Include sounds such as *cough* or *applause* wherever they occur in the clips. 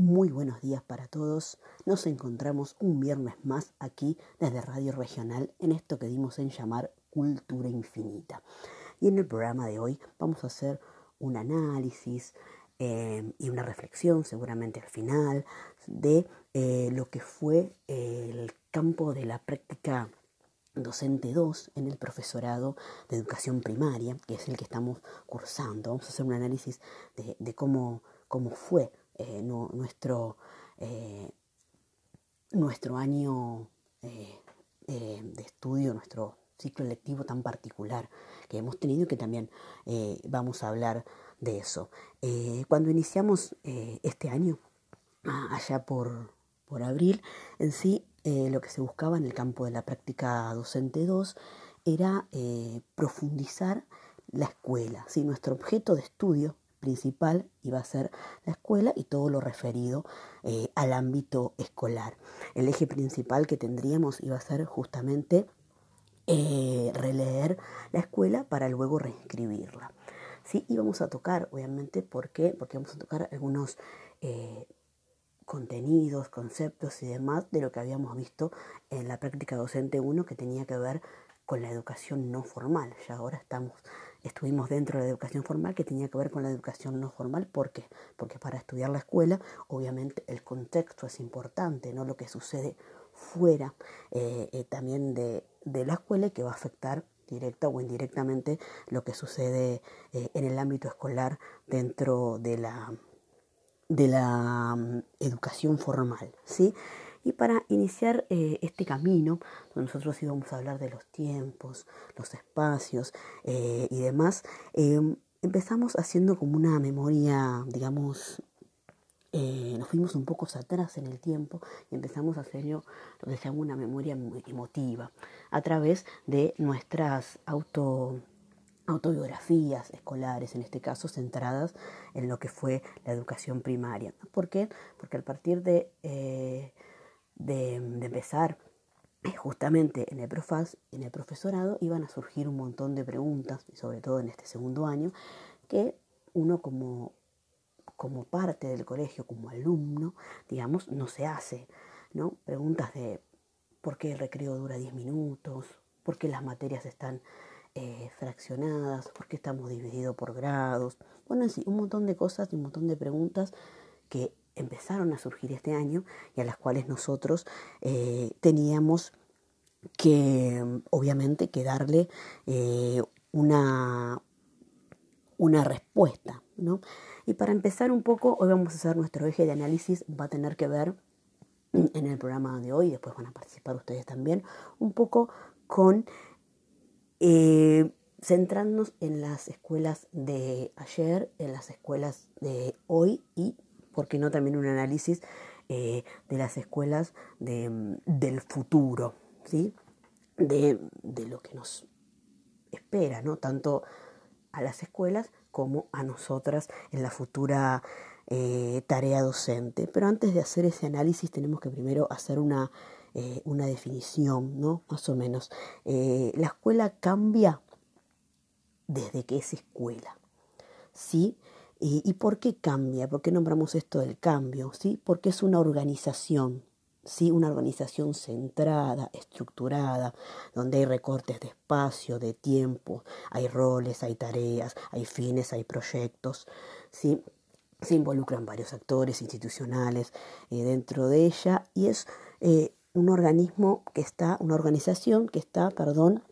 Muy buenos días para todos. Nos encontramos un viernes más aquí desde Radio Regional en esto que dimos en llamar Cultura Infinita. Y en el programa de hoy vamos a hacer un análisis eh, y una reflexión, seguramente al final, de eh, lo que fue el campo de la práctica docente 2 en el profesorado de educación primaria, que es el que estamos cursando. Vamos a hacer un análisis de, cómo, cómo fue eh, nuestro, eh, nuestro año eh, de estudio, nuestro ciclo lectivo tan particular que hemos tenido y que también vamos a hablar de eso. cuando iniciamos este año, allá por, por abril, en sí lo que se buscaba en el campo de la práctica docente 2 era profundizar la escuela. Nuestro objeto de estudio principal iba a ser la escuela y todo lo referido eh, al ámbito escolar. El eje principal que tendríamos iba a ser justamente eh, releer la escuela para luego reescribirla. Sí, íbamos a tocar, obviamente, ¿por qué? Porque vamos a tocar algunos eh, contenidos, conceptos y demás de lo que habíamos visto en la práctica docente 1 que tenía que ver con la educación no formal. Ya ahora estamos estuvimos dentro de la educación formal que tenía que ver con la educación no formal. ¿Por qué? Porque para estudiar la escuela, obviamente el contexto es importante, no lo que sucede fuera eh, eh, también de, la escuela que va a afectar directa o indirectamente lo que sucede eh, en el ámbito escolar dentro de la, de la mm, educación formal. ¿sí? Y para iniciar eh, este camino, nosotros íbamos a hablar de los tiempos, los espacios eh, y demás, em, empezamos haciendo como una memoria, digamos, eh, nos fuimos un poco atrás en el tiempo y empezamos a hacer lo que se llama una memoria emotiva a través de nuestras auto autobiografías escolares, en este caso centradas en lo que fue la educación primaria. ¿Por qué? Porque a partir de de, empezar eh, justamente en el Profas, en el profesorado, iban a surgir un montón de preguntas, sobre todo en este segundo año, que uno como, como parte del colegio, como alumno, digamos, no se hace, ¿no? Preguntas de por qué el recreo dura 10 minutos, por qué las materias están eh, fraccionadas, por qué estamos divididos por grados, bueno, sí, un montón de cosas y un montón de preguntas que empezaron a surgir este año y a las cuales nosotros eh, teníamos que, obviamente, que darle eh, una, una respuesta. ¿no? Y para empezar un poco, hoy vamos a hacer nuestro eje de análisis, va a tener que ver en el programa de hoy, después van a participar ustedes también, un poco con eh, centrarnos en las escuelas de ayer, en las escuelas de hoy y ¿por qué no también un análisis eh, de las escuelas de, del futuro, ¿sí? De, lo que nos espera, ¿no? Tanto a las escuelas como a nosotras en la futura eh, tarea docente. Pero antes de hacer ese análisis tenemos que primero hacer una, eh, una definición, ¿no? Más o menos. la escuela cambia desde que es escuela, ¿sí? ¿Y, por qué cambia? ¿Por qué nombramos esto del cambio? ¿Sí? Porque es una organización, ¿sí? una organización centrada, estructurada, donde hay recortes de espacio, de tiempo, hay roles, hay tareas, hay fines, hay proyectos. ¿sí? Se involucran varios actores institucionales eh, dentro de ella y es eh, un organismo que está, una organización que está, perdón,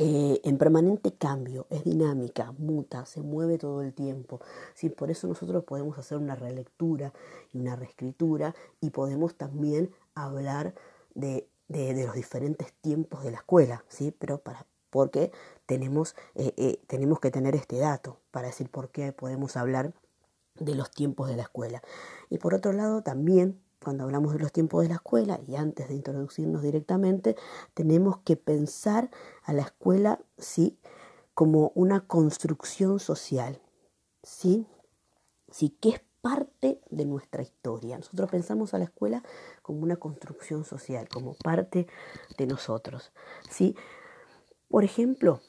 eh, en permanente cambio, es dinámica, muta, se mueve todo el tiempo. ¿sí? Por eso nosotros podemos hacer una relectura y una reescritura y podemos también hablar de, los diferentes tiempos de la escuela, ¿sí? pero para, porque tenemos, eh, eh, tenemos que tener este dato para decir por qué podemos hablar de los tiempos de la escuela. Y por otro lado, también cuando hablamos de los tiempos de la escuela y antes de introducirnos directamente, tenemos que pensar a la escuela ¿sí? como una construcción social, ¿sí? ¿sí? que es parte de nuestra historia. Nosotros pensamos a la escuela como una construcción social, como parte de nosotros. ¿sí? Por ejemplo,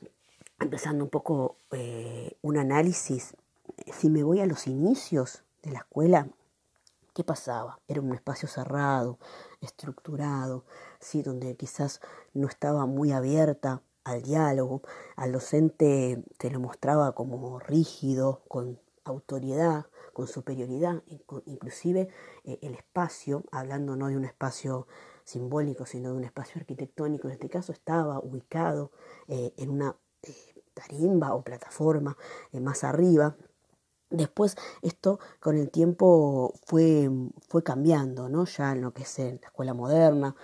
empezando un poco eh, un análisis, si me voy a los inicios de la escuela, ¿Qué pasaba? Era un espacio cerrado, estructurado, ¿sí? donde quizás no estaba muy abierta al diálogo, al docente se lo mostraba como rígido, con autoridad, con superioridad, inclusive eh, el espacio, hablando no de un espacio simbólico, sino de un espacio arquitectónico, en este caso estaba ubicado eh, en una eh, tarimba o plataforma más arriba, Después esto con el tiempo fue, fue cambiando, ¿no? Ya en lo que es la escuela moderna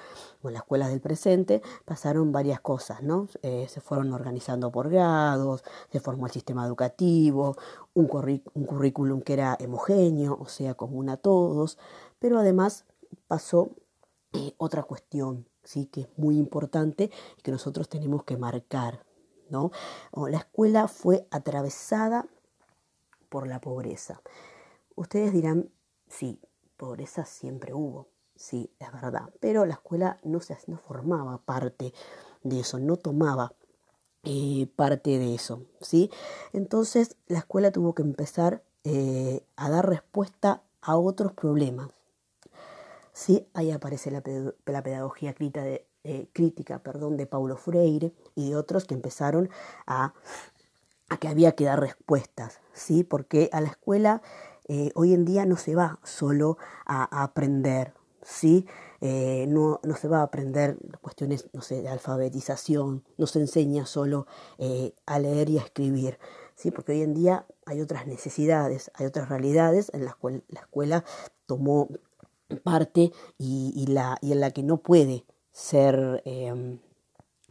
o en las escuelas del presente pasaron varias cosas, ¿no? Eh, se fueron organizando por grados, se formó el sistema educativo, un, un currículum que era homogéneo, o sea, común a todos, pero además pasó eh, otra cuestión, ¿sí? Que es muy importante y que nosotros tenemos que marcar, ¿no? La escuela fue atravesada por la pobreza. Ustedes dirán, sí, pobreza siempre hubo, sí, es verdad, pero la escuela no, se, no formaba parte de eso, no tomaba eh, parte de eso, ¿sí? Entonces la escuela tuvo que empezar eh, a dar respuesta a otros problemas. ¿sí? Ahí aparece la, pedagogía crítica de, eh, crítica perdón, de Paulo Freire y de otros que empezaron a a que había que dar respuestas, ¿sí? Porque a la escuela eh, hoy en día no se va solo a, aprender, ¿sí? Eh, no, no, se va a aprender cuestiones, no sé, de alfabetización, no se enseña solo eh, a leer y a escribir, ¿sí? Porque hoy en día hay otras necesidades, hay otras realidades en las cuales la escuela tomó parte y, la, y en la que no puede ser,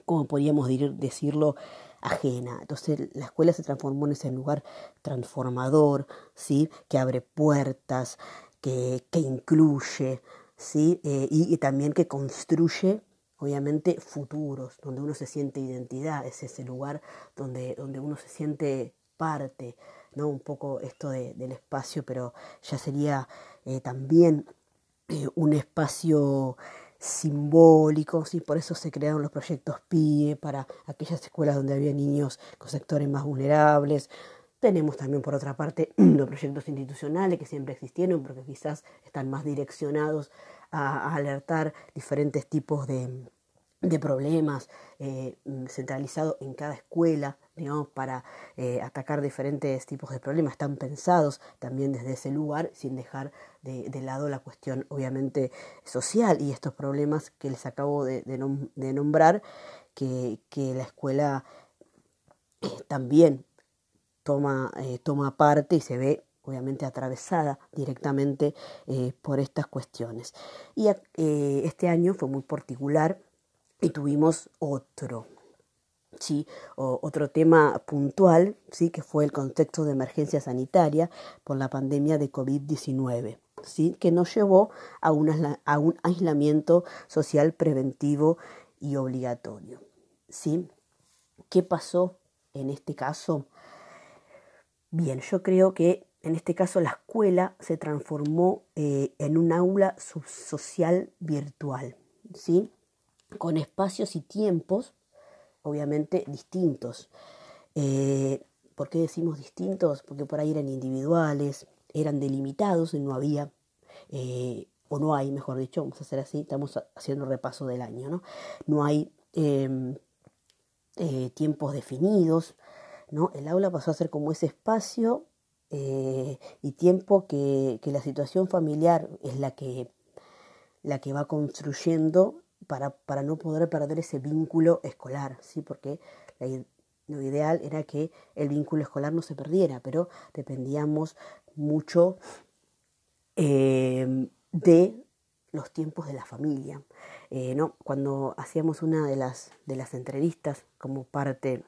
como podríamos decirlo, ajena. Entonces la escuela se transformó en ese lugar transformador, ¿sí? que abre puertas, que, que incluye, ¿sí? Eh, y, también que construye obviamente futuros, donde uno se siente identidad, es ese lugar donde, donde uno se siente parte, ¿no? Un poco esto del espacio, pero ya sería eh, también eh, un espacio simbólicos y por eso se crearon los proyectos PIE para aquellas escuelas donde había niños con sectores más vulnerables. Tenemos también por otra parte *clears throat* los proyectos institucionales que siempre existieron porque quizás están más direccionados a, alertar diferentes tipos de, de problemas eh, centralizados en cada escuela, digamos, para eh, atacar diferentes tipos de problemas. Están pensados también desde ese lugar, sin dejar de, lado la cuestión, obviamente, social y estos problemas que les acabo de, nombrar, que, la escuela eh, también toma, toma parte y se ve obviamente atravesada directamente por estas cuestiones. Y este año fue muy particular y tuvimos otro, ¿sí? otro tema puntual, ¿sí? que fue el contexto de emergencia sanitaria por la pandemia de COVID-19, ¿sí? que nos llevó a un, a un aislamiento social preventivo y obligatorio. ¿sí? ¿Qué pasó en este caso? Bien, yo creo que en este caso la escuela se transformó eh, en un aula social virtual, ¿sí? con espacios y tiempos, obviamente, distintos. Eh, ¿Por qué decimos distintos? Porque por ahí eran individuales, eran delimitados no había, eh, o no hay, mejor dicho, vamos a hacer así, estamos haciendo repaso del año, ¿no? No hay em, eh, tiempos definidos, ¿no? El aula pasó a ser como ese espacio y tiempo que, que, la situación familiar es la que, la que va construyendo para, para no poder perder ese vínculo escolar, ¿sí? porque lo ideal era que el vínculo escolar no se perdiera, pero dependíamos mucho eh, de los tiempos de la familia. Eh, ¿no? Cuando hacíamos una de las, de las entrevistas como parte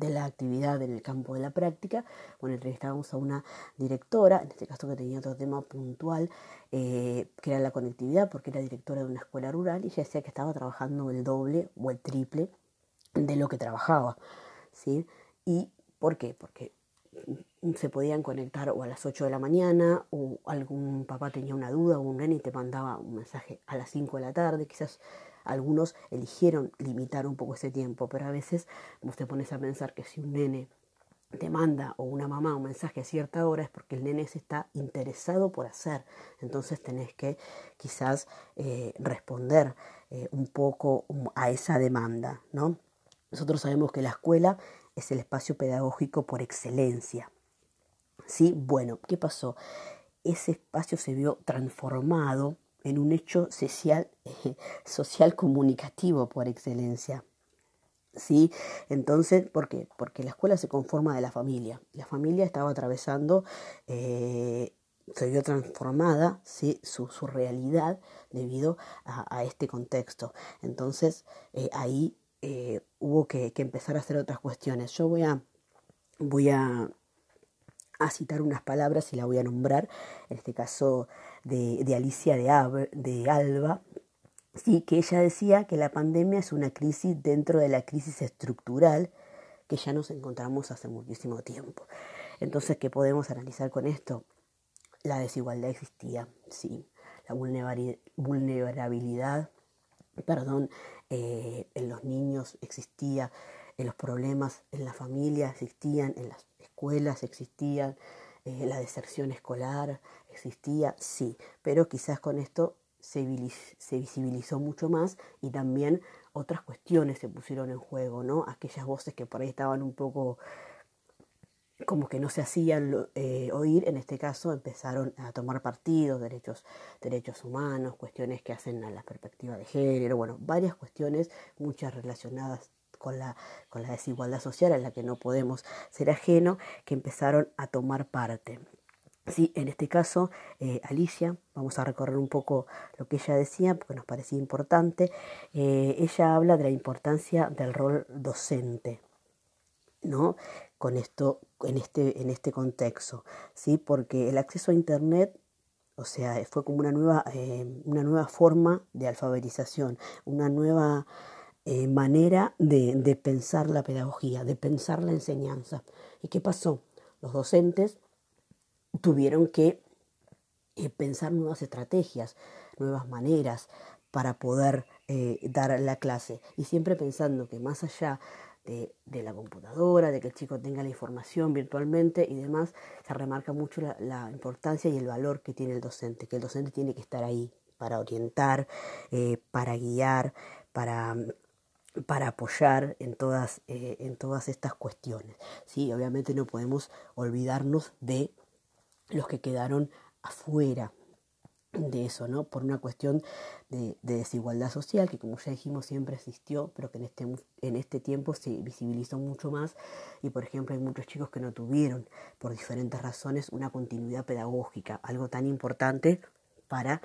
de la actividad en el campo de la práctica. Bueno, entrevistábamos a una directora, en este caso que tenía otro tema puntual, eh, que era la conectividad, porque era directora de una escuela rural y ella decía que estaba trabajando el doble o el triple de lo que trabajaba. ¿sí? ¿Y por qué? Porque se podían conectar o a las 8 de la mañana o algún papá tenía una duda o un nene y te mandaba un mensaje a las 5 de la tarde, quizás algunos eligieron limitar un poco ese tiempo, pero a veces vos te pones a pensar que si un nene te manda o una mamá un mensaje a cierta hora es porque el nene se está interesado por hacer. Entonces tenés que quizás eh, responder eh, un poco a esa demanda, ¿no? Nosotros sabemos que la escuela es el espacio pedagógico por excelencia. ¿Sí? Bueno, ¿qué pasó? Ese espacio se vio transformado en un hecho social, *laughs* social comunicativo por excelencia. ¿Sí? Entonces, ¿por qué? Porque la escuela se conforma de la familia. La familia estaba atravesando, eh, se vio transformada ¿sí? su, realidad debido a, este contexto. Entonces, eh, ahí eh, hubo que, empezar a hacer otras cuestiones. Yo voy a, voy a, citar unas palabras y la voy a nombrar, en este caso de, Alicia de, de Alba, sí, que ella decía que la pandemia es una crisis dentro de la crisis estructural que ya nos encontramos hace muchísimo tiempo. Entonces, ¿qué podemos analizar con esto? La desigualdad existía, sí, la vulnerabilidad perdón, eh, en los niños existía, en los problemas en la familia existían, en las escuelas existían, eh, la deserción escolar existía, sí, pero quizás con esto se, visibilizó mucho más y también otras cuestiones se pusieron en juego, ¿no? Aquellas voces que por ahí estaban un poco como que no se hacían eh, oír, en este caso empezaron a tomar partido, derechos, derechos humanos, cuestiones que hacen a la perspectiva de género, bueno, varias cuestiones, muchas relacionadas con la, con la desigualdad social a la que no podemos ser ajeno, que empezaron a tomar parte. Sí, en este caso, eh, Alicia, vamos a recorrer un poco lo que ella decía, porque nos parecía importante. Eh, ella habla de la importancia del rol docente, ¿no? con esto, en este, en este contexto, ¿sí? Porque el acceso a Internet, o sea, fue como una nueva, eh, una nueva forma de alfabetización, una nueva eh, manera de, pensar la pedagogía, de pensar la enseñanza. ¿Y qué pasó? Los docentes tuvieron que eh, pensar nuevas estrategias, nuevas maneras para poder dar la clase. Y siempre pensando que más allá de, la computadora, de que el chico tenga la información virtualmente y demás, se remarca mucho la, importancia y el valor que tiene el docente, que el docente tiene que estar ahí para orientar, eh, para guiar, para para apoyar en todas, eh, en todas estas cuestiones. Sí, obviamente no podemos olvidarnos de los que quedaron afuera de eso, ¿no? Por una cuestión de, desigualdad social que como ya dijimos siempre existió, pero que en este, en este tiempo se visibilizó mucho más y por ejemplo hay muchos chicos que no tuvieron por diferentes razones una continuidad pedagógica, algo tan importante para,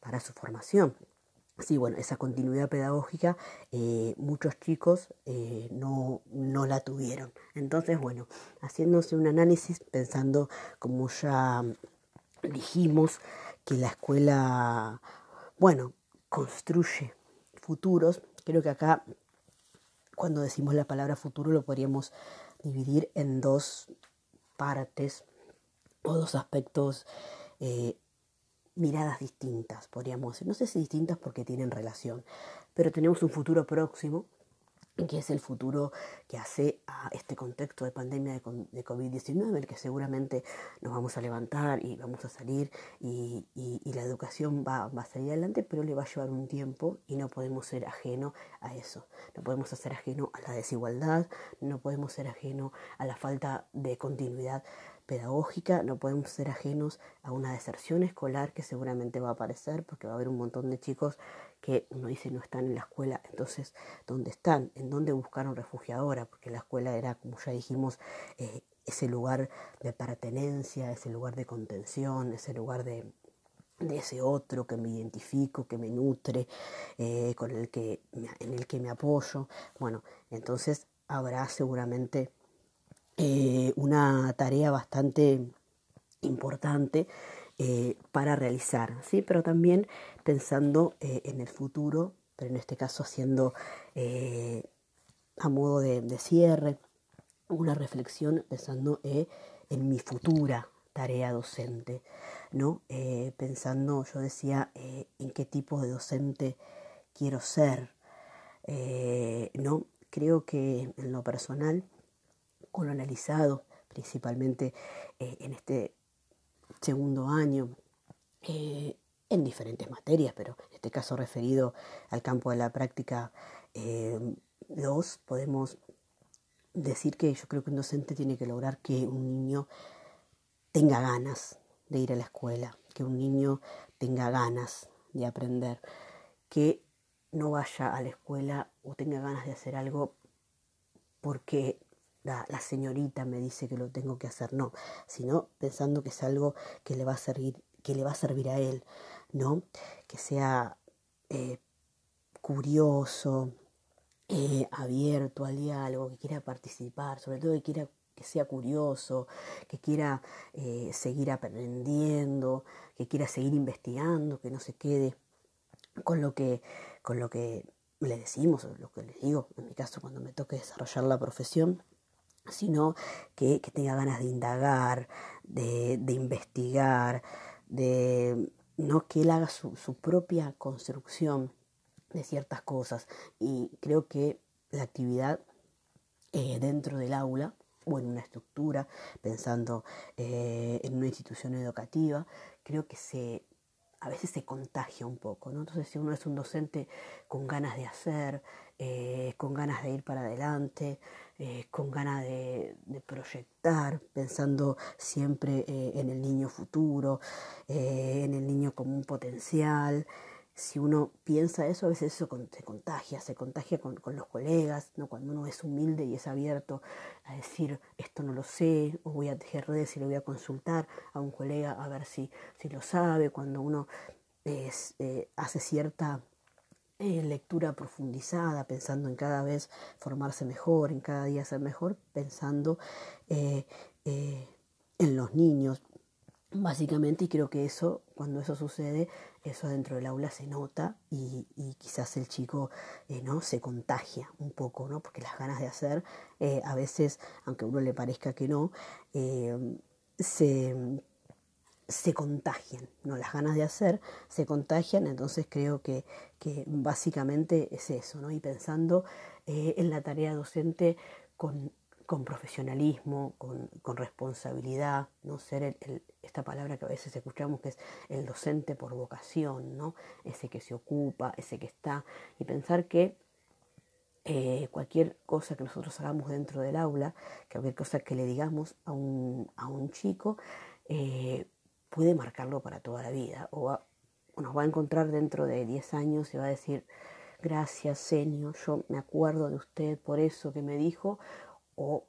para su formación. Sí, bueno, esa continuidad pedagógica eh, muchos chicos eh, no, no la tuvieron. Entonces, bueno, haciéndose un análisis, pensando como ya dijimos, que la escuela, bueno, construye futuros. Creo que acá, cuando decimos la palabra futuro, lo podríamos dividir en dos partes o dos aspectos, eh, miradas distintas, podríamos decir. No sé si distintas porque tienen relación, pero tenemos un futuro próximo que es el futuro que hace a este contexto de pandemia de, COVID-19, el que seguramente nos vamos a levantar y vamos a salir y, la educación va, va, a salir adelante, pero le va a llevar un tiempo y no podemos ser ajeno a eso. No podemos ser ajeno a la desigualdad, no podemos ser ajeno a la falta de continuidad pedagógica, no podemos ser ajenos a una deserción escolar que seguramente va a aparecer porque va a haber un montón de chicos que uno dice no están en la escuela, entonces, ¿dónde están? ¿En dónde buscaron refugio ahora? Porque la escuela era, como ya dijimos, eh, ese lugar de pertenencia, ese lugar de contención, ese lugar de, ese otro que me identifico, que me nutre, eh, con el que, en el que me apoyo. Bueno, entonces habrá seguramente eh, una tarea bastante importante eh, para realizar, ¿sí? pero también pensando eh, en el futuro, pero en este caso haciendo a modo de, de, cierre una reflexión pensando en mi futura tarea docente, ¿no? pensando, yo decía, en qué tipo de docente quiero ser, ¿no? Creo que en lo personal colonializado, principalmente eh, en este segundo año, eh, en diferentes materias, pero en este caso referido al campo de la práctica 2, podemos decir que yo creo que un docente tiene que lograr que un niño tenga ganas de ir a la escuela, que un niño tenga ganas de aprender, que no vaya a la escuela o tenga ganas de hacer algo porque la, señorita me dice que lo tengo que hacer, no, sino pensando que es algo que le va a servir, que le va a servir a él, ¿no? Que sea eh, curioso, eh, abierto al diálogo, que quiera participar, sobre todo que quiera que sea curioso, que quiera eh, seguir aprendiendo, que quiera seguir investigando, que no se quede con lo que, con lo que le decimos, o lo que les digo, en mi caso cuando me toque desarrollar la profesión, sino que, tenga ganas de indagar, de, investigar, de no que él haga su, propia construcción de ciertas cosas. Y creo que la actividad eh, dentro del aula o en una estructura, pensando eh, en una institución educativa, creo que se a veces se contagia un poco, ¿no? Entonces si uno es un docente con ganas de hacer, eh, con ganas de ir para adelante, eh, con ganas de, proyectar, pensando siempre en el niño futuro, en el niño como un potencial, si uno piensa eso, a veces eso se contagia, se contagia con, los colegas, ¿no? cuando uno es humilde y es abierto a decir esto no lo sé, o voy a tejer redes y lo voy a consultar a un colega a ver si, si lo sabe, cuando uno eh, hace cierta eh, lectura profundizada, pensando en cada vez formarse mejor, en cada día ser mejor, pensando eh, en los niños, básicamente, y creo que eso, cuando eso sucede, eso dentro del aula se nota y, quizás el chico eh, no se contagia un poco, ¿no? porque las ganas de hacer, eh, a veces, aunque a uno le parezca que no, eh, se, se, contagian, ¿no? las ganas de hacer se contagian, entonces creo que, que básicamente es eso, ¿no? y pensando en la tarea docente con con profesionalismo, con, responsabilidad, no ser esta palabra que a veces escuchamos que es el docente por vocación, ¿no? ese que se ocupa, ese que está, y pensar que eh, cualquier cosa que nosotros hagamos dentro del aula, cualquier cosa que le digamos a un, a un chico, eh, puede marcarlo para toda la vida, o, nos va a encontrar dentro de 10 años y va a decir, gracias, señor, yo me acuerdo de usted por eso que me dijo, o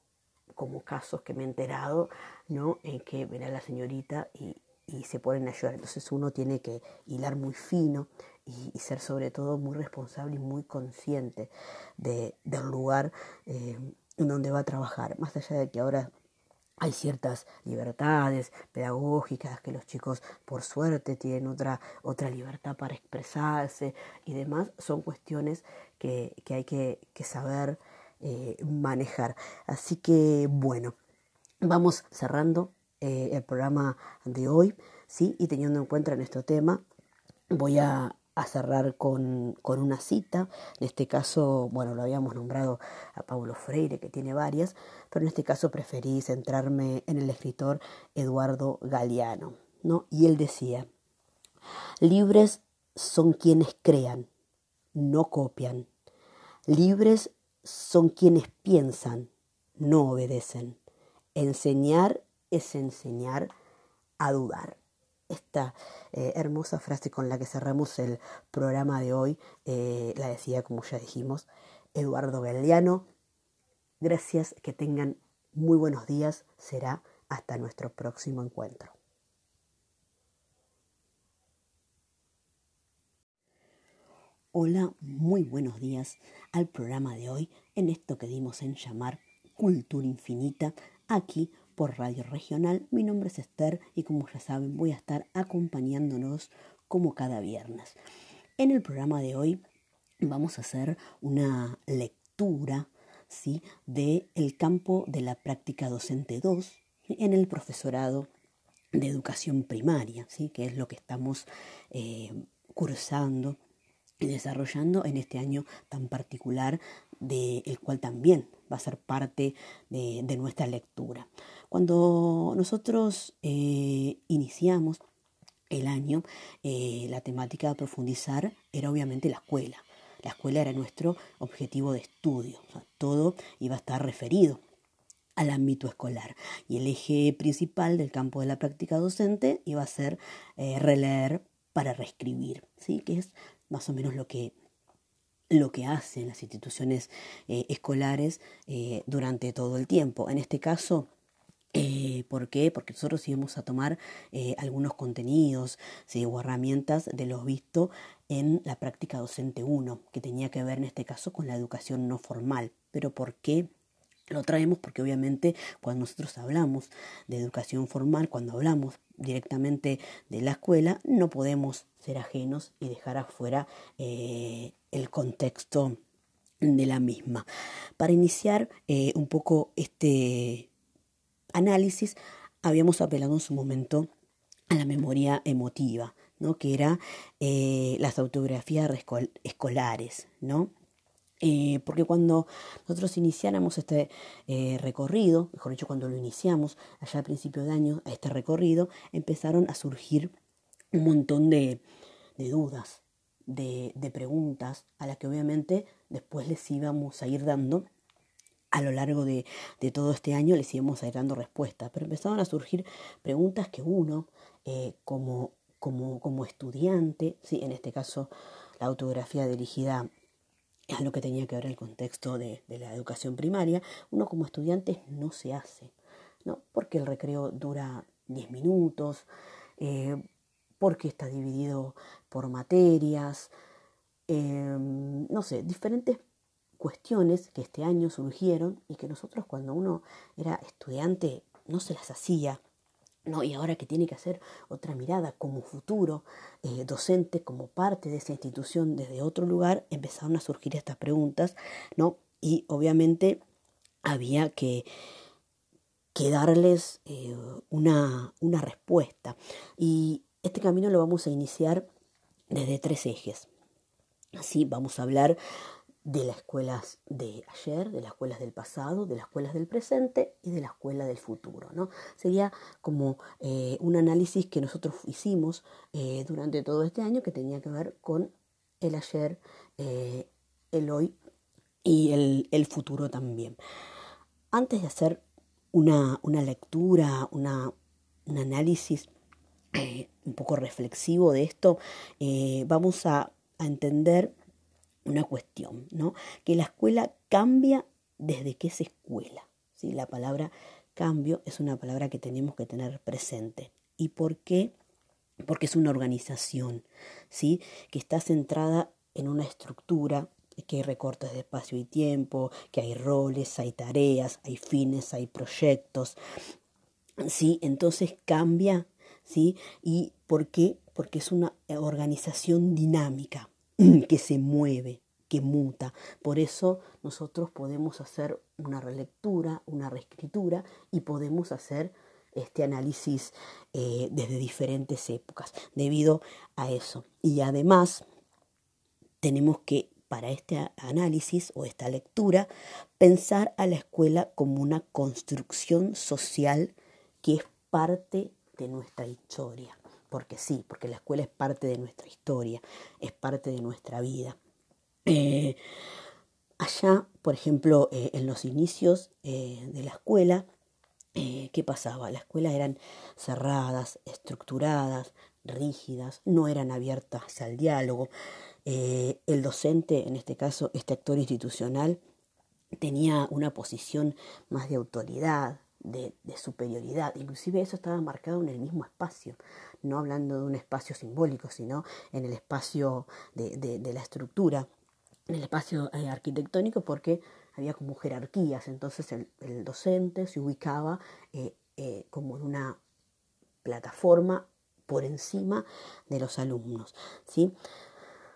como casos que me he enterado, ¿no? En que ven a la señorita y, se ponen a llorar. Entonces uno tiene que hilar muy fino y, ser sobre todo muy responsable y muy consciente de, del lugar eh, en donde va a trabajar. Más allá de que ahora hay ciertas libertades pedagógicas que los chicos por suerte tienen otra, otra libertad para expresarse y demás, son cuestiones que, hay que, que saber eh, manejar. Así que bueno, vamos cerrando eh, el programa de hoy, ¿sí? Y teniendo en cuenta nuestro tema, voy a, cerrar con, con, una cita. En este caso, bueno, lo habíamos nombrado a Paulo Freire, que tiene varias, pero en este caso preferí centrarme en el escritor Eduardo Galeano, ¿no? Y él decía, libres son quienes crean, no copian. Libres son quienes piensan, no obedecen. Enseñar es enseñar a dudar. Esta eh, hermosa frase con la que cerramos el programa de hoy eh, la decía, como ya dijimos, Eduardo Galeano. Gracias, que tengan muy buenos días. Será hasta nuestro próximo encuentro. Hola, muy buenos días al programa de hoy en esto que dimos en llamar Cultura Infinita aquí por Radio Regional. Mi nombre es Esther y como ya saben voy a estar acompañándonos como cada viernes. En el programa de hoy vamos a hacer una lectura ¿sí? de el campo de la práctica docente 2 en el profesorado de educación primaria, ¿sí? que es lo que estamos eh, cursando y desarrollando en este año tan particular del cual también va a ser parte de, nuestra lectura. Cuando nosotros eh, iniciamos el año, eh, la temática a profundizar era obviamente la escuela. La escuela era nuestro objetivo de estudio, todo iba a estar referido al ámbito escolar. Y el eje principal del campo de la práctica docente iba a ser eh, releer para reescribir, ¿sí? que es más o menos lo que, lo que hacen las instituciones eh, escolares eh, durante todo el tiempo. En este caso, ¿Por qué? Porque nosotros íbamos a tomar algunos contenidos o herramientas de los visto en la práctica docente 1, que tenía que ver en este caso con la educación no formal. ¿Pero por qué? Lo traemos porque obviamente cuando nosotros hablamos de educación formal, cuando hablamos directamente de la escuela, no podemos ser ajenos y dejar afuera eh, el contexto de la misma. Para iniciar eh, un poco este análisis, habíamos apelado en su momento a la memoria emotiva, ¿no? que era eh, las autografías escolares, ¿no? Eh, porque cuando nosotros iniciáramos este eh, recorrido, mejor dicho, cuando lo iniciamos allá a principio de año, a este recorrido, empezaron a surgir un montón de, dudas, de, preguntas, a las que obviamente después les íbamos a ir dando a lo largo de, todo este año les íbamos dando respuestas, pero empezaron a surgir preguntas que uno, eh, como, como, como estudiante, ¿sí? en este caso la autografía dirigida a lo que tenía que ver el contexto de, la educación primaria, uno como estudiante no se hace, ¿no? Porque el recreo dura 10 minutos, eh, porque está dividido por materias, em, no sé, diferentes cuestiones que este año surgieron y que nosotros cuando uno era estudiante no se las hacía ¿no? Y ahora que tiene que hacer otra mirada como futuro eh, docente, como parte de esa institución desde otro lugar, empezaron a surgir estas preguntas, ¿no? Y obviamente había que, que darles eh, una, una respuesta. Y este camino lo vamos a iniciar desde tres ejes. Así vamos a hablar de las escuelas de ayer, de las escuelas del pasado, de las escuelas del presente y de la escuela del futuro. ¿no? Sería como eh, un análisis que nosotros hicimos eh, durante todo este año que tenía que ver con el ayer, eh, el hoy y el, futuro también. Antes de hacer una, lectura, una, un análisis un poco reflexivo de esto, vamos a, a entender una cuestión, ¿no? Que la escuela cambia desde que es escuela. ¿sí? La palabra cambio es una palabra que tenemos que tener presente. ¿Y por qué? Porque es una organización, ¿sí? Que está centrada en una estructura, que hay recortes de espacio y tiempo, que hay roles, hay tareas, hay fines, hay proyectos, ¿sí? Entonces cambia, ¿sí? ¿Y por qué? Porque es una organización dinámica, *clears throat* que se mueve, que muta. Por eso nosotros podemos hacer una relectura, una reescritura y podemos hacer este análisis eh, desde diferentes épocas debido a eso. Y además tenemos que para este análisis o esta lectura pensar a la escuela como una construcción social que es parte de nuestra historia porque sí, porque la escuela es parte de nuestra historia, es parte de nuestra vida. Eh, allá, por ejemplo, eh, en los inicios eh, de la escuela, ¿qué pasaba? Las escuelas eran cerradas, estructuradas, rígidas, no eran abiertas al diálogo. el docente, en este caso, este actor institucional, tenía una posición más de autoridad, de, superioridad. Inclusive eso estaba marcado en el mismo espacio, no hablando de un espacio simbólico, sino en el espacio de, la estructura, en el espacio eh, arquitectónico, porque había como jerarquías. Entonces el, docente se ubicaba eh, eh, como en una plataforma por encima de los alumnos. ¿sí?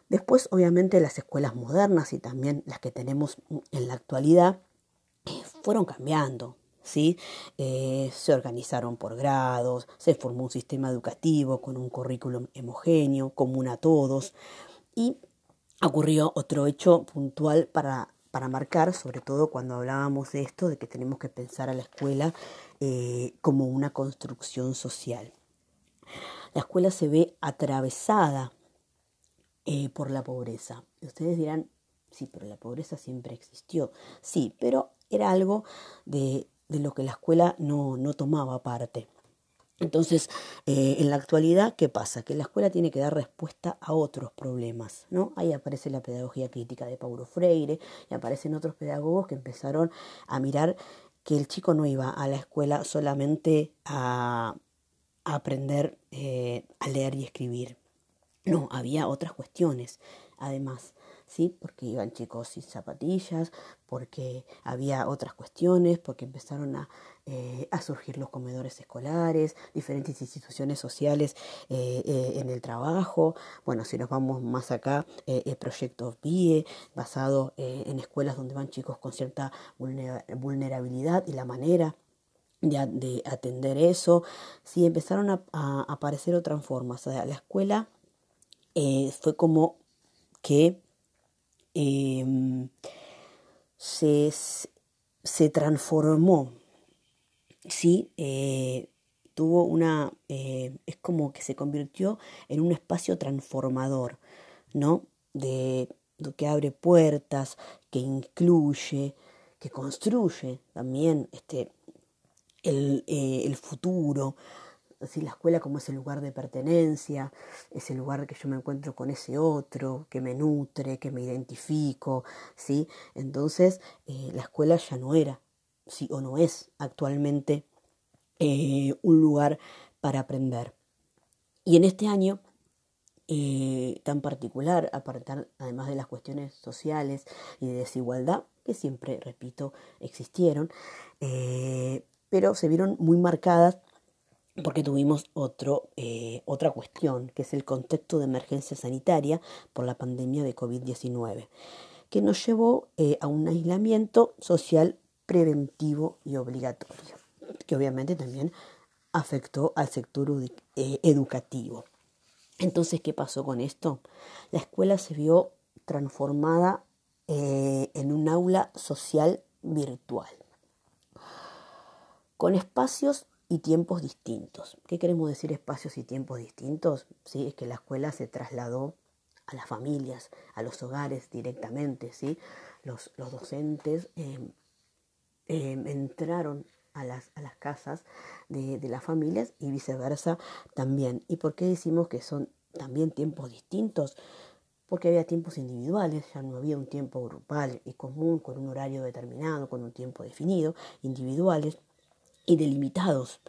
Después, obviamente, las escuelas modernas y también las que tenemos en la actualidad fueron cambiando. ¿Sí? Eh, se organizaron por grados, se formó un sistema educativo con un currículum homogéneo, común a todos, y ocurrió otro hecho puntual para para marcar, sobre todo cuando hablábamos de esto, de que tenemos que pensar a la escuela eh, como una construcción social. La escuela se ve atravesada eh, por la pobreza. Ustedes dirán, sí, pero la pobreza siempre existió. Sí, pero era algo de, de lo que la escuela no, no tomaba parte. Entonces, eh, en la actualidad, ¿qué pasa? Que la escuela tiene que dar respuesta a otros problemas, ¿no? Ahí aparece la pedagogía crítica de Paulo Freire y aparecen otros pedagogos que empezaron a mirar que el chico no iba a la escuela solamente a, aprender eh, a leer y escribir. No, había otras cuestiones, además. ¿Sí? Porque iban chicos sin zapatillas, porque había otras cuestiones, porque empezaron a, eh, a surgir los comedores escolares, diferentes instituciones sociales eh, eh, en el trabajo. Bueno, si nos vamos más acá, el proyecto VIE, basado en escuelas donde van chicos con cierta vulnerabilidad y la manera de, atender eso. Sí, empezaron a aparecer otras formas. O sea, la escuela fue como que Em, se, se, transformó, ¿sí? Eh, tuvo una, eh, es como que se convirtió en un espacio transformador, ¿no? De, de que abre puertas, que incluye, que construye también este, el, eh, el futuro, la escuela como ese lugar de pertenencia, ese lugar que yo me encuentro con ese otro, que me nutre, que me identifico, ¿sí? Entonces, eh, la escuela ya no era, sí o no es actualmente eh, un lugar para aprender. Y en este año eh, tan particular, además de las cuestiones sociales y de desigualdad, que siempre, repito, existieron, pero se vieron muy marcadas porque tuvimos otro, eh, otra cuestión, que es el contexto de emergencia sanitaria por la pandemia de COVID-19, que nos llevó eh, a un aislamiento social preventivo y obligatorio, que obviamente también afectó al sector eh, educativo. Entonces, ¿qué pasó con esto? La escuela se vio transformada en un aula social virtual, con espacios y tiempos distintos. ¿Qué queremos decir espacios y tiempos distintos? ¿Sí? Es que la escuela se trasladó a las familias, a los hogares directamente, ¿sí? Los, los docentes em, em, entraron a las, a las casas de, de, las familias y viceversa también. ¿Y por qué decimos que son también tiempos distintos? Porque había tiempos individuales, ya no había un tiempo grupal y común con un horario determinado, con un tiempo definido, individuales y delimitados,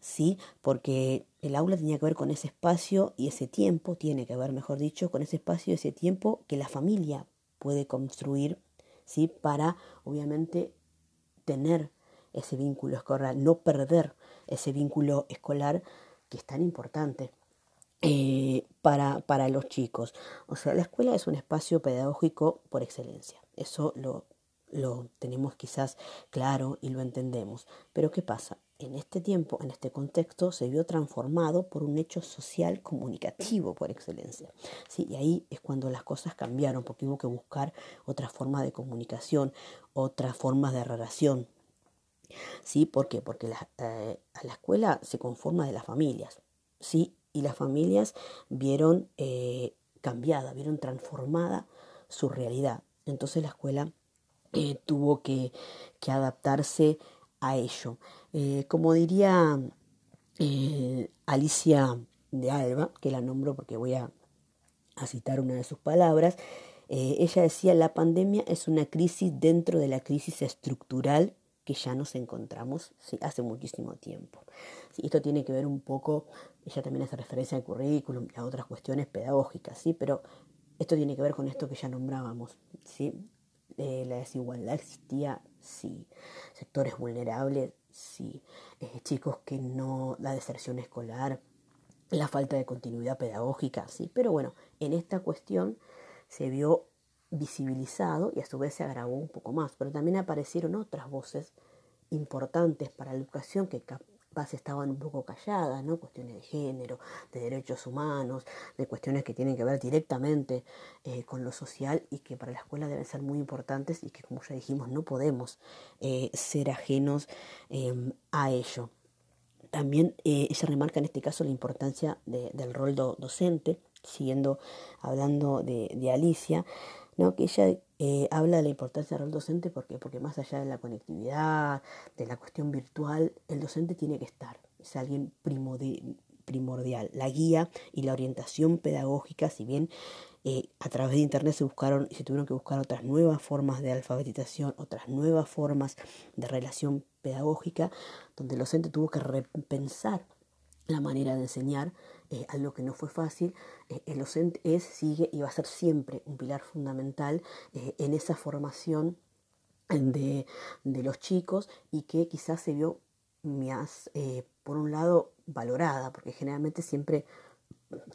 ¿sí? Porque el aula tenía que ver con ese espacio y ese tiempo, tiene que ver, mejor dicho, con ese espacio y ese tiempo que la familia puede construir, ¿sí? Para, obviamente, tener ese vínculo escolar, no perder ese vínculo escolar que es tan importante. Eh, para, para los chicos. O sea, la escuela es un espacio pedagógico por excelencia. Eso lo, lo tenemos quizás claro y lo entendemos. Pero ¿qué pasa? En este tiempo, en este contexto, se vio transformado por un hecho social comunicativo por excelencia. ¿sí? Y ahí es cuando las cosas cambiaron, porque hubo que buscar otra forma de comunicación, otras formas de relación. ¿Sí? ¿Por qué? Porque la, eh, la escuela se conforma de las familias. ¿sí? Y las familias vieron eh, cambiada, vieron transformada su realidad. Entonces la escuela eh, tuvo que, adaptarse a ello. Eh, como diría eh, Alicia de Alba, que la nombro porque voy a, citar una de sus palabras, ella decía, la pandemia es una crisis dentro de la crisis estructural que ya nos encontramos hace muchísimo tiempo. esto tiene que ver un poco, ella también hace referencia al currículum y a otras cuestiones pedagógicas, ¿sí? pero esto tiene que ver con esto que ya nombrábamos, ¿sí? La desigualdad existía, sí. Sectores vulnerables, sí. Eh, chicos que no, la deserción escolar, la falta de continuidad pedagógica, sí. Pero bueno, en esta cuestión se vio visibilizado y a su vez se agravó un poco más. Pero también aparecieron otras voces importantes para la educación que estaban un poco calladas, ¿no? Cuestiones de género, de derechos humanos, de cuestiones que tienen que ver directamente eh, con lo social y que para la escuela deben ser muy importantes y que, como ya dijimos, no podemos eh, ser ajenos em, a ello. También eh, ella remarca en este caso la importancia del rol docente, siguiendo hablando de, de Alicia, ¿no? que ella eh, habla de la importancia del docente porque, porque más allá de la conectividad, de la cuestión virtual, el docente tiene que estar, es alguien primordial. La guía y la orientación pedagógica, si bien eh, a través de Internet se buscaron y se tuvieron que buscar otras nuevas formas de alfabetización, otras nuevas formas de relación pedagógica, donde el docente tuvo que repensar la manera de enseñar, eh, algo que no fue fácil, eh, el docente es, sigue y va a ser siempre un pilar fundamental eh, en esa formación de, de, los chicos y que quizás se vio más, por un lado, valorada, porque generalmente siempre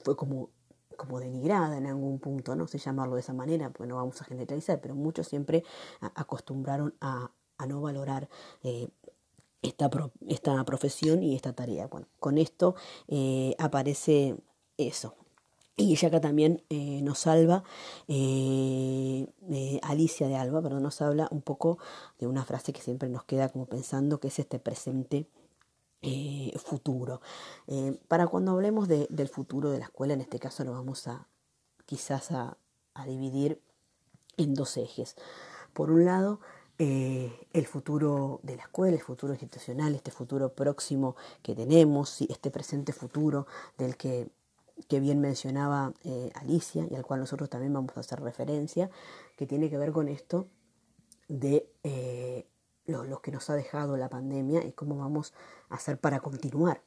fue como como denigrada en algún punto, no sé llamarlo de esa manera, porque no vamos a generalizar, pero muchos siempre acostumbraron a, a no valorar esta, esta profesión y esta tarea. Bueno, con esto eh, aparece eso. Y ella acá también eh, nos salva, eh, Alicia de Alba, perdón, nos habla un poco de una frase que siempre nos queda como pensando, que es este presente futuro. para cuando hablemos del futuro de la escuela, en este caso lo vamos a quizás a dividir en dos ejes. Por un lado, eh, el futuro de la escuela, el futuro institucional, este futuro próximo que tenemos, este presente futuro del que, que bien mencionaba eh, Alicia y al cual nosotros también vamos a hacer referencia, que tiene que ver con esto de eh, lo, que nos ha dejado la pandemia y cómo vamos a hacer para continuar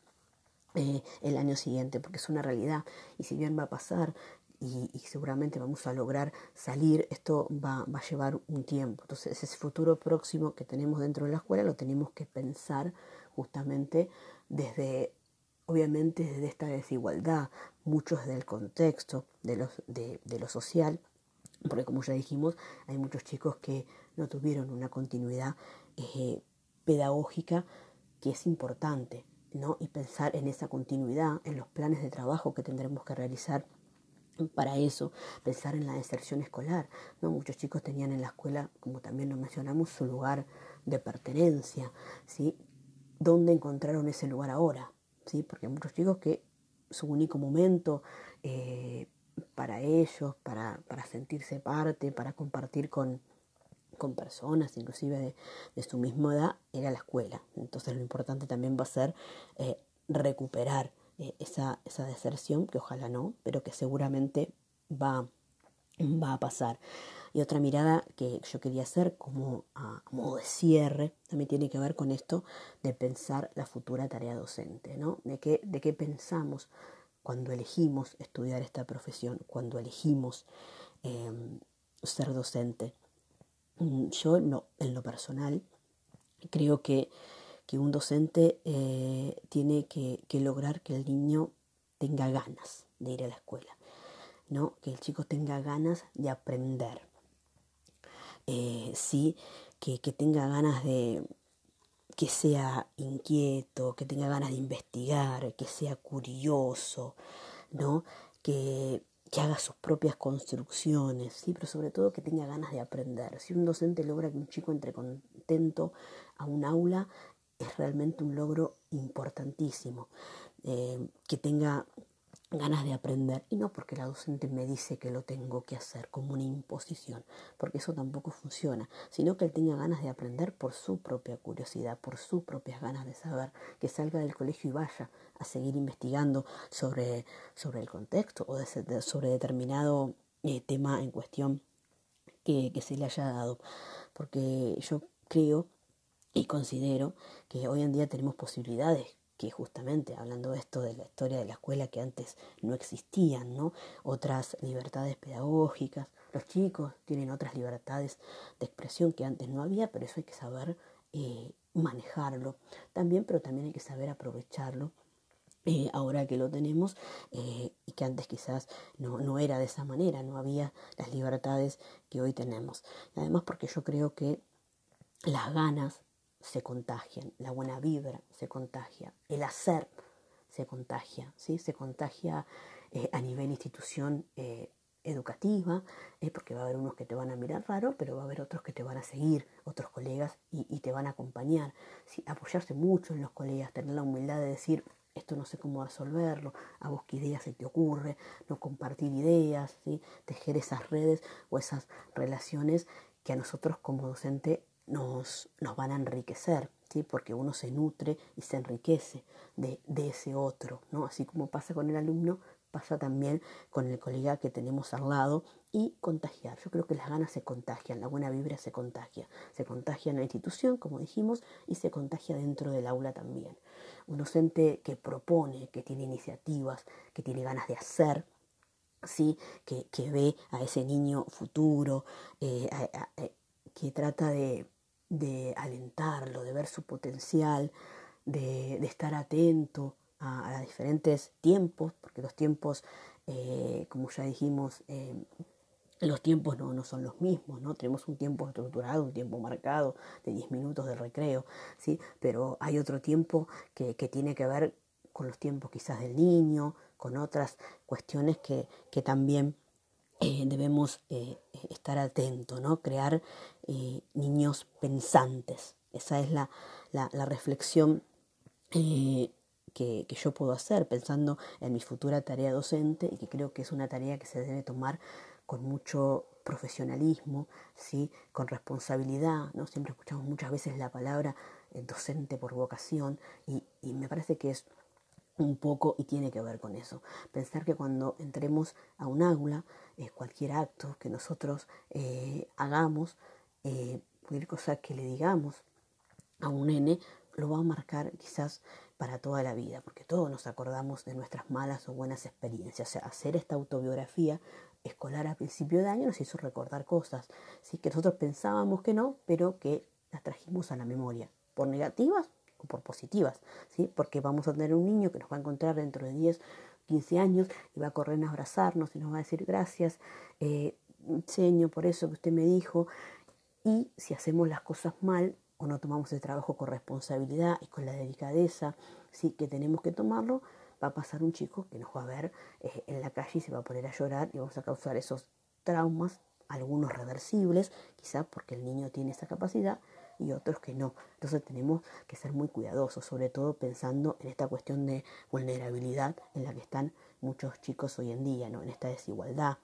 el año siguiente, porque es una realidad. Y si bien va a pasar y, seguramente vamos a lograr salir, esto va, va, a llevar un tiempo. Entonces ese futuro próximo que tenemos dentro de la escuela lo tenemos que pensar justamente desde, obviamente desde esta desigualdad, muchos del contexto, de, los, de, de lo social, porque como ya dijimos, hay muchos chicos que no tuvieron una continuidad eh, pedagógica que es importante, ¿no? Y pensar en esa continuidad, en los planes de trabajo que tendremos que realizar para eso, pensar en la deserción escolar. ¿no? Muchos chicos tenían en la escuela, como también lo mencionamos, su lugar de pertenencia. ¿sí? ¿Dónde encontraron ese lugar ahora? ¿sí? Porque muchos chicos que su único momento eh, para ellos, para, para, sentirse parte, para compartir con, con personas, inclusive de, su misma edad, era la escuela. Entonces lo importante también va a ser eh, recuperar eh, esa, esa deserción, que ojalá no, pero que seguramente va, va a pasar. Y otra mirada que yo quería hacer como a modo de cierre también tiene que ver con esto de pensar la futura tarea docente, ¿no? De qué, de qué pensamos cuando elegimos estudiar esta profesión, cuando elegimos em, ser docente. Mm, yo en lo personal creo que que un docente eh, tiene que, lograr que el niño tenga ganas de ir a la escuela, ¿no? que el chico tenga ganas de aprender, eh, sí, que, tenga ganas de que sea inquieto, que tenga ganas de investigar, que sea curioso, ¿no? que, que haga sus propias construcciones, ¿sí? pero sobre todo que tenga ganas de aprender. Si un docente logra que un chico entre contento a un aula, es realmente un logro importantísimo, eh, que tenga ganas de aprender y no porque la docente me dice que lo tengo que hacer como una imposición, porque eso tampoco funciona, sino que él tenga ganas de aprender por su propia curiosidad, por sus propias ganas de saber, que salga del colegio y vaya a seguir investigando sobre, sobre el contexto o sobre determinado eh, tema en cuestión que, que se le haya dado, porque yo creo y considero que hoy en día tenemos posibilidades que justamente hablando de esto de la historia de la escuela que antes no existían, ¿no? Otras libertades pedagógicas, los chicos tienen otras libertades de expresión que antes no había, pero eso hay que saber eh, manejarlo también, pero también hay que saber aprovecharlo eh, ahora que lo tenemos eh, y que antes quizás no, no era de esa manera, no había las libertades que hoy tenemos. Además porque yo creo que las ganas se contagian, la buena vibra se contagia, el hacer se contagia, ¿sí? se contagia eh, a nivel institución eh, educativa, eh, porque va a haber unos que te van a mirar raro, pero va a haber otros que te van a seguir, otros colegas, y, te van a acompañar. Apoyarse mucho en los colegas, tener la humildad de decir, esto no sé cómo resolverlo, a vos qué ideas se te ocurre, no compartir ideas, ¿sí? tejer esas redes o esas relaciones que a nosotros como docente nos, nos van a enriquecer, ¿sí? porque uno se nutre y se enriquece de, de, ese otro, ¿no? así como pasa con el alumno, pasa también con el colega que tenemos al lado y contagiar. Yo creo que las ganas se contagian, la buena vibra se contagia, se contagia en la institución, como dijimos, y se contagia dentro del aula también. Un docente que propone, que tiene iniciativas, que tiene ganas de hacer, ¿sí? que, que ve a ese niño futuro, eh, que trata de de alentarlo, de ver su potencial, de, estar atento a, diferentes tiempos, porque los tiempos, eh, como ya dijimos, eh, los tiempos no, no, son los mismos, ¿no? Tenemos un tiempo estructurado, un tiempo marcado de 10 minutos de recreo, ¿sí? Pero hay otro tiempo que, que, tiene que ver con los tiempos quizás del niño, con otras cuestiones que, que también eh, debemos eh, estar atentos, ¿no? crear eh, niños pensantes. Esa es la, la, reflexión que, que, yo puedo hacer pensando en mi futura tarea docente y que creo que es una tarea que se debe tomar con mucho profesionalismo, ¿sí? con responsabilidad. ¿no? Siempre escuchamos muchas veces la palabra docente por vocación y, y me parece que es un poco y tiene que ver con eso. Pensar que cuando entremos a un aula, eh, cualquier acto que nosotros eh, hagamos, eh, cualquier cosa que le digamos a un nene, lo va a marcar quizás para toda la vida, porque todos nos acordamos de nuestras malas o buenas experiencias. O sea, hacer esta autobiografía escolar a principio de año nos hizo recordar cosas, ¿sí? que nosotros pensábamos que no, pero que las trajimos a la memoria, por negativas o por positivas, ¿sí? porque vamos a tener un niño que nos va a encontrar dentro de 10, 15 años y va a correr a abrazarnos y nos va a decir gracias, eh, señor, por eso que usted me dijo. Y si hacemos las cosas mal o no tomamos el trabajo con responsabilidad y con la delicadeza ¿sí? que tenemos que tomarlo, va a pasar un chico que nos va a ver eh, en la calle y se va a poner a llorar y vamos a causar esos traumas, algunos reversibles, quizás porque el niño tiene esa capacidad, y otros que no. Entonces tenemos que ser muy cuidadosos, sobre todo pensando en esta cuestión de vulnerabilidad en la que están muchos chicos hoy en día, ¿no? en esta desigualdad,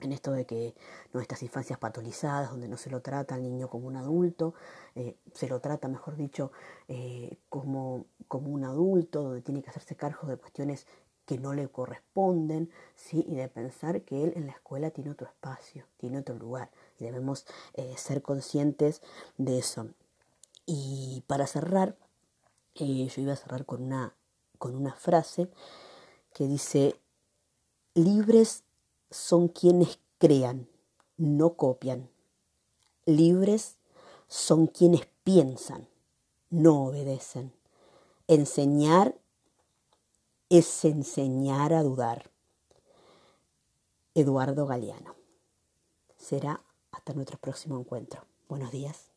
en esto de que nuestras infancias patolizadas, donde no se lo trata al niño como un adulto, eh, se lo trata, mejor dicho, eh, como, como un adulto, donde tiene que hacerse cargo de cuestiones que no le corresponden, ¿sí? y de pensar que él en la escuela tiene otro espacio, tiene otro lugar, debemos eh, ser conscientes de eso. Y para cerrar, eh, yo iba a cerrar con una, con una frase que dice, libres son quienes crean, no copian. Libres son quienes piensan, no obedecen. Enseñar es enseñar a dudar. Eduardo Galeano. Será hasta nuestro próximo encuentro. Buenos días.